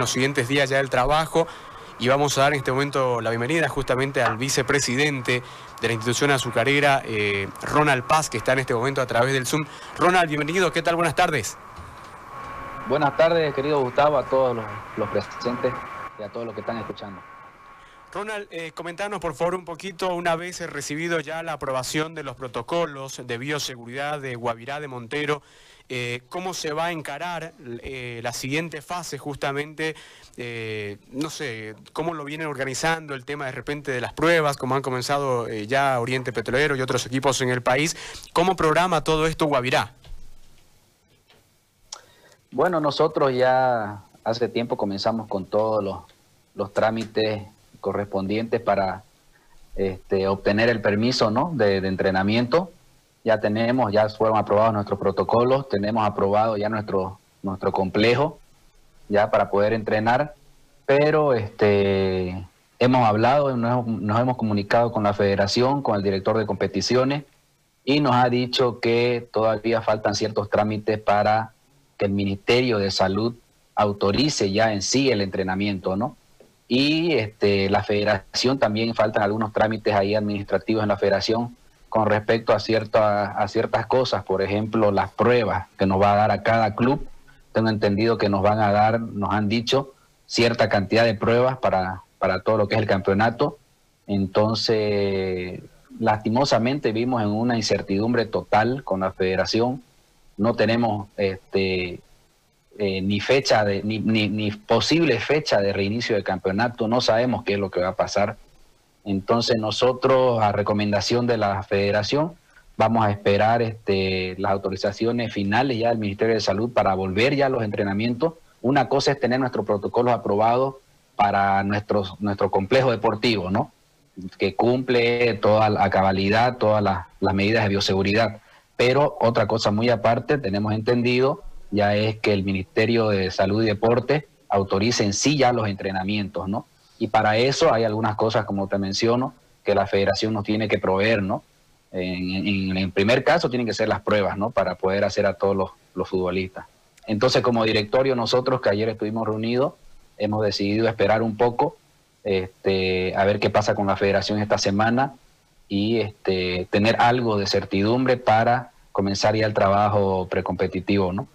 los siguientes días ya del trabajo y vamos a dar en este momento la bienvenida justamente al vicepresidente de la institución azucarera, eh, Ronald Paz, que está en este momento a través del Zoom. Ronald, bienvenido, ¿qué tal? Buenas tardes. Buenas tardes, querido Gustavo, a todos los, presentes y a todos los que están escuchando. Ronald, eh, comentanos por favor un poquito, una vez recibido ya la aprobación de los protocolos de bioseguridad de Guavirá de Montero, eh, cómo se va a encarar eh, la siguiente fase justamente, eh, no sé, cómo lo vienen organizando el tema de repente de las pruebas, cómo han comenzado ya Oriente Petrolero y otros equipos en el país, ¿cómo programa todo esto Guavirá? Bueno, nosotros ya hace tiempo comenzamos con todos los, trámites correspondientes para este, obtener el permiso ¿no? de, entrenamiento ya tenemos, ya fueron aprobados nuestros protocolos, tenemos aprobado ya nuestro, nuestro complejo, ya para poder entrenar, pero este, hemos hablado, nos hemos comunicado con la federación, con el director de competiciones, y nos ha dicho que todavía faltan ciertos trámites para que el Ministerio de Salud autorice ya en sí el entrenamiento, ¿no? Y este, la federación también faltan algunos trámites ahí administrativos en la federación con respecto a, cierta, a ciertas cosas, por ejemplo, las pruebas que nos va a dar a cada club. Tengo entendido que nos van a dar, nos han dicho, cierta cantidad de pruebas para, para todo lo que es el campeonato. Entonces, lastimosamente vimos en una incertidumbre total con la federación. No tenemos este, eh, ni fecha de, ni, ni, ni posible fecha de reinicio del campeonato. No sabemos qué es lo que va a pasar entonces nosotros, a recomendación de la federación, vamos a esperar este, las autorizaciones finales ya del Ministerio de Salud para volver ya a los entrenamientos. Una cosa es tener nuestros protocolos aprobados para nuestro, complejo deportivo, ¿no? que cumple toda la cabalidad, todas las medidas de bioseguridad. Pero otra cosa muy aparte, tenemos entendido, ya es que el Ministerio de Salud y Deporte autorice en sí ya los entrenamientos, ¿no? Y para eso hay algunas cosas, como te menciono, que la federación nos tiene que proveer, ¿no? En, primer caso tienen que ser las pruebas, ¿no? Para poder hacer a todos los, futbolistas. Entonces, como directorio, nosotros que ayer estuvimos reunidos, hemos decidido esperar un poco, este, a ver qué pasa con la federación esta semana y este, tener algo de certidumbre para comenzar ya el trabajo precompetitivo, ¿no?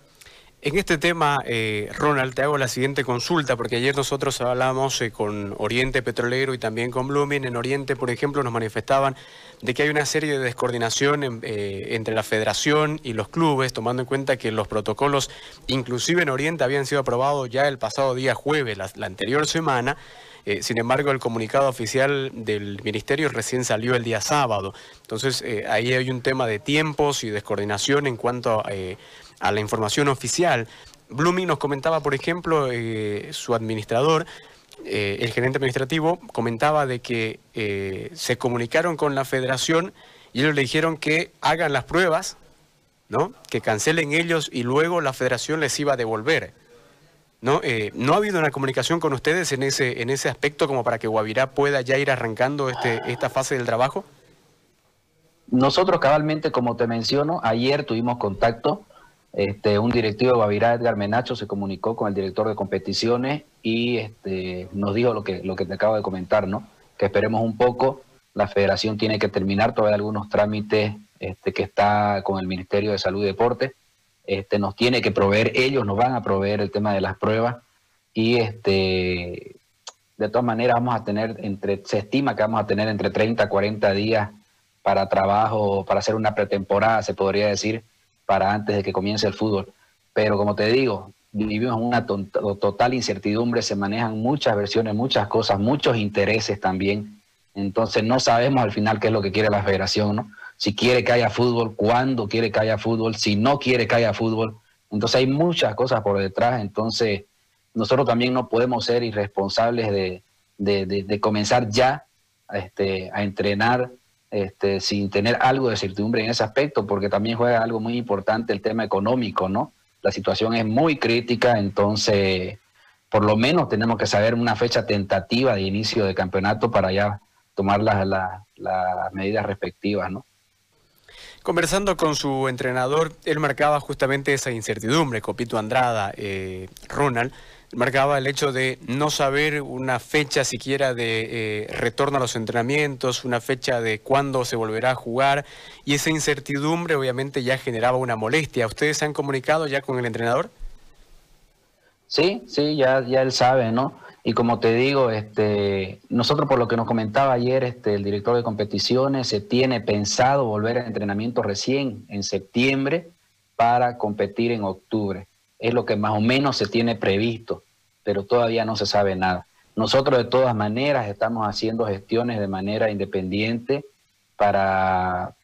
En este tema, eh, Ronald, te hago la siguiente consulta, porque ayer nosotros hablamos eh, con Oriente Petrolero y también con Blooming. En Oriente, por ejemplo, nos manifestaban de que hay una serie de descoordinación eh, entre la federación y los clubes, tomando en cuenta que los protocolos, inclusive en Oriente, habían sido aprobados ya el pasado día jueves, la, anterior semana. sin embargo, el comunicado oficial del ministerio recién salió el día sábado. Entonces, ahí hay un tema de tiempos y descoordinación en cuanto a a la información oficial. Blooming nos comentaba, por ejemplo, eh, su administrador, eh, el gerente administrativo, comentaba de que eh, se comunicaron con la federación y ellos le dijeron que hagan las pruebas, ¿no? que cancelen ellos y luego la federación les iba a devolver. ¿No? ¿No ha habido una comunicación con ustedes en ese, en ese aspecto como para que Guavirá pueda ya ir arrancando este, esta fase del trabajo? Nosotros cabalmente, como te menciono, ayer tuvimos contacto este, un directivo de Guavirá, Edgar Menacho, se comunicó con el director de competiciones y este, nos dijo lo que, lo que te acabo de comentar, ¿no? Que esperemos un poco. La federación tiene que terminar todavía algunos trámites este, que está con el Ministerio de Salud y Deporte. Este, nos tiene que proveer, ellos nos van a proveer el tema de las pruebas y este, de todas maneras vamos a tener, entre, se estima que vamos a tener entre 30 a 40 días para trabajo, para hacer una pretemporada, se podría decir, para antes de que comience el fútbol. Pero como te digo, vivimos una total incertidumbre, se manejan muchas versiones, muchas cosas, muchos intereses también. Entonces no sabemos al final qué es lo que quiere la federación, ¿no? Si quiere que haya fútbol, cuándo quiere que haya fútbol, si no quiere que haya fútbol. Entonces hay muchas cosas por detrás. Entonces nosotros también no podemos ser irresponsables de, de, comenzar ya este, a entrenar este, sin tener algo de certidumbre en ese aspecto, porque también juega algo muy importante el tema económico, ¿no? La situación es muy crítica, entonces por lo menos tenemos que saber una fecha tentativa de inicio de campeonato para ya tomar las, medidas respectivas, ¿no? Conversando con su entrenador, él marcaba justamente esa incertidumbre, Copito Andrada, eh, Ronald, marcaba el hecho de no saber una fecha siquiera de eh, retorno a los entrenamientos, una fecha de cuándo se volverá a jugar y esa incertidumbre obviamente ya generaba una molestia. ¿Ustedes se han comunicado ya con el entrenador? Sí, sí, ya, ya él sabe, ¿no? Y como te digo, este, nosotros por lo que nos comentaba ayer este, el director de competiciones, se tiene pensado volver a entrenamiento recién en septiembre para competir en octubre. Es lo que más o menos se tiene previsto, pero todavía no se sabe nada. Nosotros de todas maneras estamos haciendo gestiones de manera independiente para,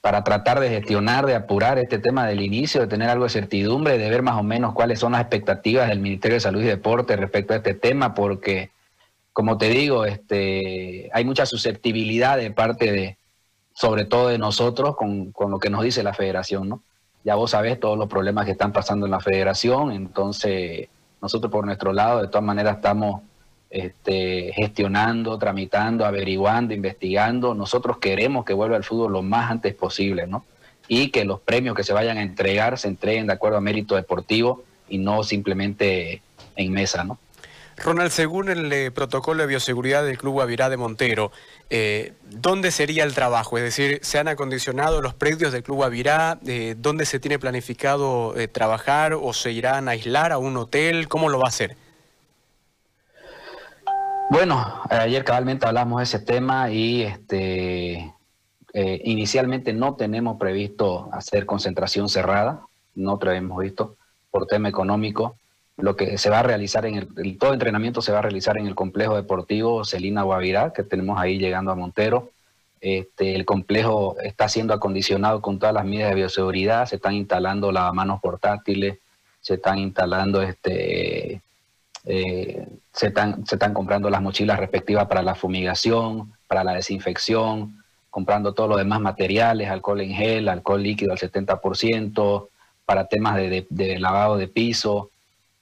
para tratar de gestionar, de apurar este tema del inicio, de tener algo de certidumbre, de ver más o menos cuáles son las expectativas del Ministerio de Salud y Deporte respecto a este tema, porque, como te digo, este, hay mucha susceptibilidad de parte de, sobre todo de nosotros, con, con lo que nos dice la federación, ¿no? Ya vos sabés todos los problemas que están pasando en la federación, entonces nosotros por nuestro lado de todas maneras estamos este, gestionando, tramitando, averiguando, investigando. Nosotros queremos que vuelva el fútbol lo más antes posible, ¿no? Y que los premios que se vayan a entregar se entreguen de acuerdo a mérito deportivo y no simplemente en mesa, ¿no? Ronald, según el eh, protocolo de bioseguridad del Club Avirá de Montero, eh, ¿dónde sería el trabajo? Es decir, ¿se han acondicionado los predios del Club Avirá? Eh, ¿Dónde se tiene planificado trabajar o se irán a aislar a un hotel? ¿Cómo lo va a hacer? Bueno, ayer cabalmente hablamos de ese tema y este, inicialmente no tenemos previsto hacer concentración cerrada, no lo hemos visto por tema económico lo que se va a realizar en el, todo entrenamiento se va a realizar en el complejo deportivo Celina Guavirá, que tenemos ahí llegando a Montero. Este, el complejo está siendo acondicionado con todas las medidas de bioseguridad, se están instalando lavamanos portátiles, se están instalando este eh, se, están, se están comprando las mochilas respectivas para la fumigación, para la desinfección, comprando todos los demás materiales, alcohol en gel, alcohol líquido al 70%, para temas de lavado de piso,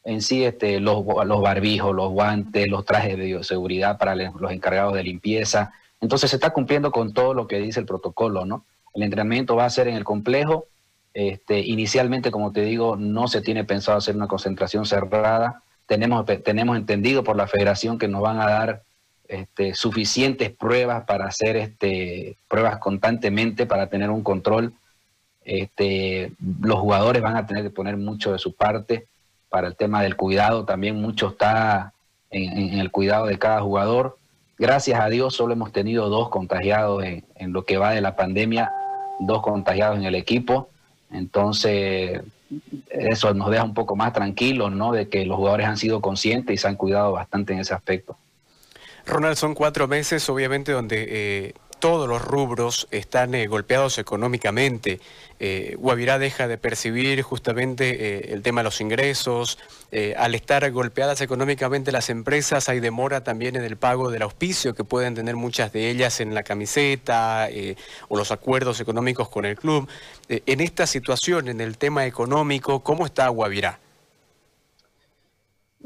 en sí este, los, los barbijos, los guantes, los trajes de bioseguridad para los encargados de limpieza. Entonces se está cumpliendo con todo lo que dice el protocolo, ¿no? El entrenamiento va a ser en el complejo. Este, inicialmente, como te digo, no se tiene pensado hacer una concentración cerrada. Tenemos, tenemos entendido por la federación que nos van a dar este, suficientes pruebas para hacer este, pruebas constantemente para tener un control. Este, los jugadores van a tener que poner mucho de su parte para el tema del cuidado, también mucho está en, el cuidado de cada jugador. Gracias a Dios solo hemos tenido dos contagiados en, lo que va de la pandemia, dos contagiados en el equipo. Entonces, eso nos deja un poco más tranquilos, ¿no? De que los jugadores han sido conscientes y se han cuidado bastante en ese aspecto. Ronald, son cuatro meses, obviamente, donde eh, todos los rubros están eh, golpeados económicamente. Eh, Guavirá deja de percibir justamente eh, el tema de los ingresos. Eh, al estar golpeadas económicamente las empresas, hay demora también en el pago del auspicio que pueden tener muchas de ellas en la camiseta o los acuerdos económicos con el club. en esta situación, en el tema económico, ¿cómo está Guavirá?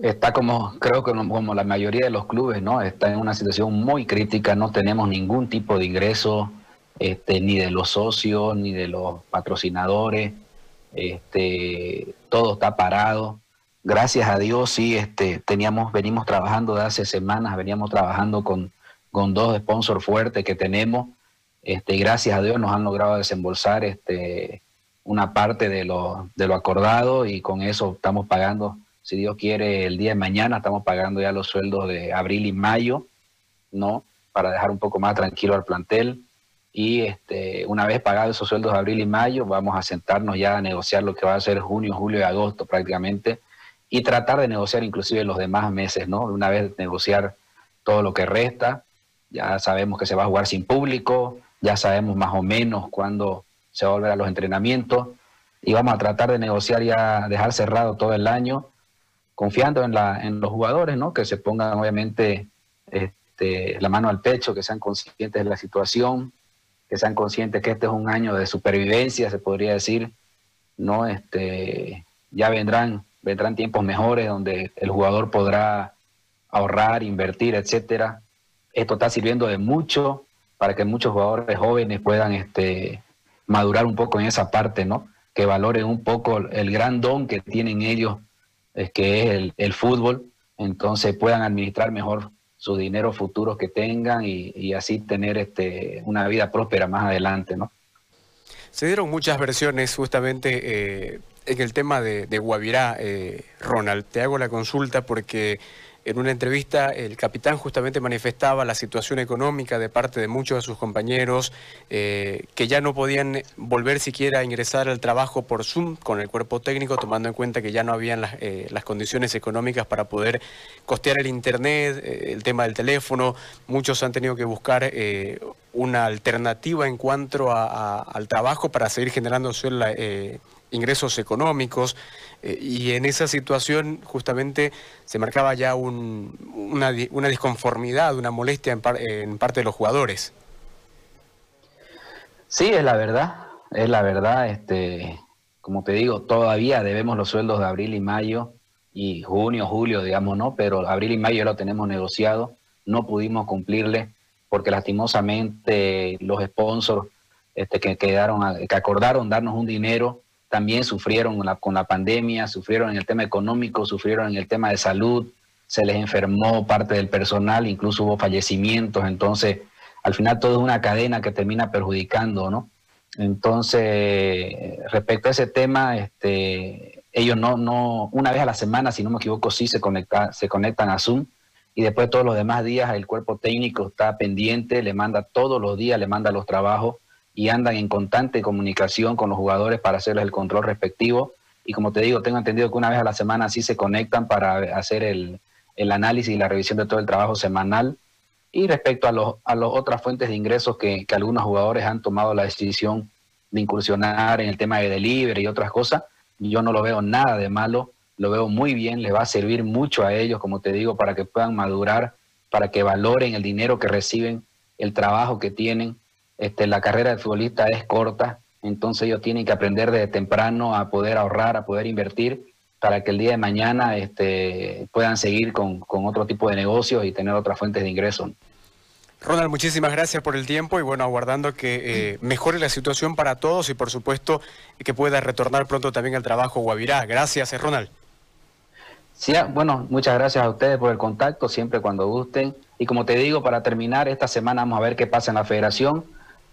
Está como, creo que como la mayoría de los clubes, ¿no? Está en una situación muy crítica, no tenemos ningún tipo de ingreso, este, ni de los socios, ni de los patrocinadores, este, todo está parado. Gracias a Dios, sí, este, teníamos, venimos trabajando de hace semanas, veníamos trabajando con, con dos sponsors fuertes que tenemos, este, gracias a Dios nos han logrado desembolsar este, una parte de lo, de lo acordado y con eso estamos pagando si Dios quiere, el día de mañana estamos pagando ya los sueldos de abril y mayo, ¿no? Para dejar un poco más tranquilo al plantel. Y este, una vez pagados esos sueldos de abril y mayo, vamos a sentarnos ya a negociar lo que va a ser junio, julio y agosto prácticamente, y tratar de negociar inclusive los demás meses, ¿no? Una vez negociar todo lo que resta, ya sabemos que se va a jugar sin público, ya sabemos más o menos cuándo se va a volver a los entrenamientos, y vamos a tratar de negociar ya, dejar cerrado todo el año confiando en, la, en los jugadores, ¿no? Que se pongan obviamente este, la mano al pecho, que sean conscientes de la situación, que sean conscientes que este es un año de supervivencia, se podría decir, ¿no? Este, ya vendrán, vendrán tiempos mejores donde el jugador podrá ahorrar, invertir, etcétera. Esto está sirviendo de mucho para que muchos jugadores jóvenes puedan este, madurar un poco en esa parte, ¿no? Que valoren un poco el gran don que tienen ellos es que es el, fútbol, entonces puedan administrar mejor sus dineros futuros que tengan y, así tener este, una vida próspera más adelante, ¿no? Se dieron muchas versiones justamente eh, en el tema de, Guavirá, eh, Ronald. Te hago la consulta porque en una entrevista, el capitán justamente manifestaba la situación económica de parte de muchos de sus compañeros, eh, que ya no podían volver siquiera a ingresar al trabajo por Zoom con el cuerpo técnico, tomando en cuenta que ya no habían las, eh, condiciones económicas para poder costear el Internet, eh, el tema del teléfono. Muchos han tenido que buscar una alternativa en cuanto al trabajo para seguir generando ingresos económicos. Eh, y en esa situación justamente se marcaba ya una, disconformidad, una molestia en, parte de los jugadores. Sí, es la verdad, es la verdad. Este, como te digo, todavía debemos los sueldos de abril y mayo y junio, julio, digamos, ¿no? Pero abril y mayo lo tenemos negociado, no pudimos cumplirle porque lastimosamente los sponsors este, que quedaron, que acordaron darnos un dinero también sufrieron con la, pandemia, sufrieron en el tema económico, sufrieron en el tema de salud, se les enfermó parte del personal, incluso hubo fallecimientos, entonces al final todo es una cadena que termina perjudicando, ¿no? Entonces, respecto a ese tema, este, ellos no, no, una vez a la semana, si no me equivoco, sí se, conecta, se conectan a Zoom y después todos los demás días el cuerpo técnico está pendiente, le manda todos los días, le manda los trabajos y andan en constante comunicación con los jugadores para hacerles el control respectivo. Y como te digo, tengo entendido que una vez a la semana sí se conectan para hacer el, análisis y la revisión de todo el trabajo semanal. Y respecto a, los, a las otras fuentes de ingresos que, que, algunos jugadores han tomado la decisión de incursionar en el tema de delivery y otras cosas, yo no lo veo nada de malo, lo veo muy bien, les va a servir mucho a ellos, como te digo, para que puedan madurar, para que valoren el dinero que reciben, el trabajo que tienen este, la carrera de futbolista es corta, entonces ellos tienen que aprender desde temprano a poder ahorrar, a poder invertir para que el día de mañana este, puedan seguir con, otro tipo de negocios y tener otras fuentes de ingresos. Ronald, muchísimas gracias por el tiempo y bueno, aguardando que eh, mejore la situación para todos y por supuesto que pueda retornar pronto también al trabajo Guavirá. Gracias, eh, Ronald. Sí, ah, bueno, muchas gracias a ustedes por el contacto, siempre cuando gusten. Y como te digo, para terminar, esta semana vamos a ver qué pasa en la federación.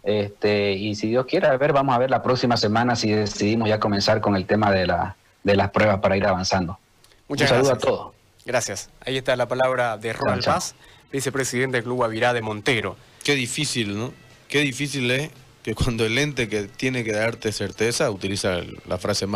Este, y si Dios quiere, a ver, vamos a ver la próxima semana si decidimos ya comenzar con el tema de, la, de las pruebas para ir avanzando. Muchas Un saludo a todos. Gracias. Ahí está la palabra de Ronald Paz, vicepresidente del Club Avirá de Montero. Qué difícil, ¿no? Qué difícil es que cuando el ente que tiene que darte certeza utiliza la frase más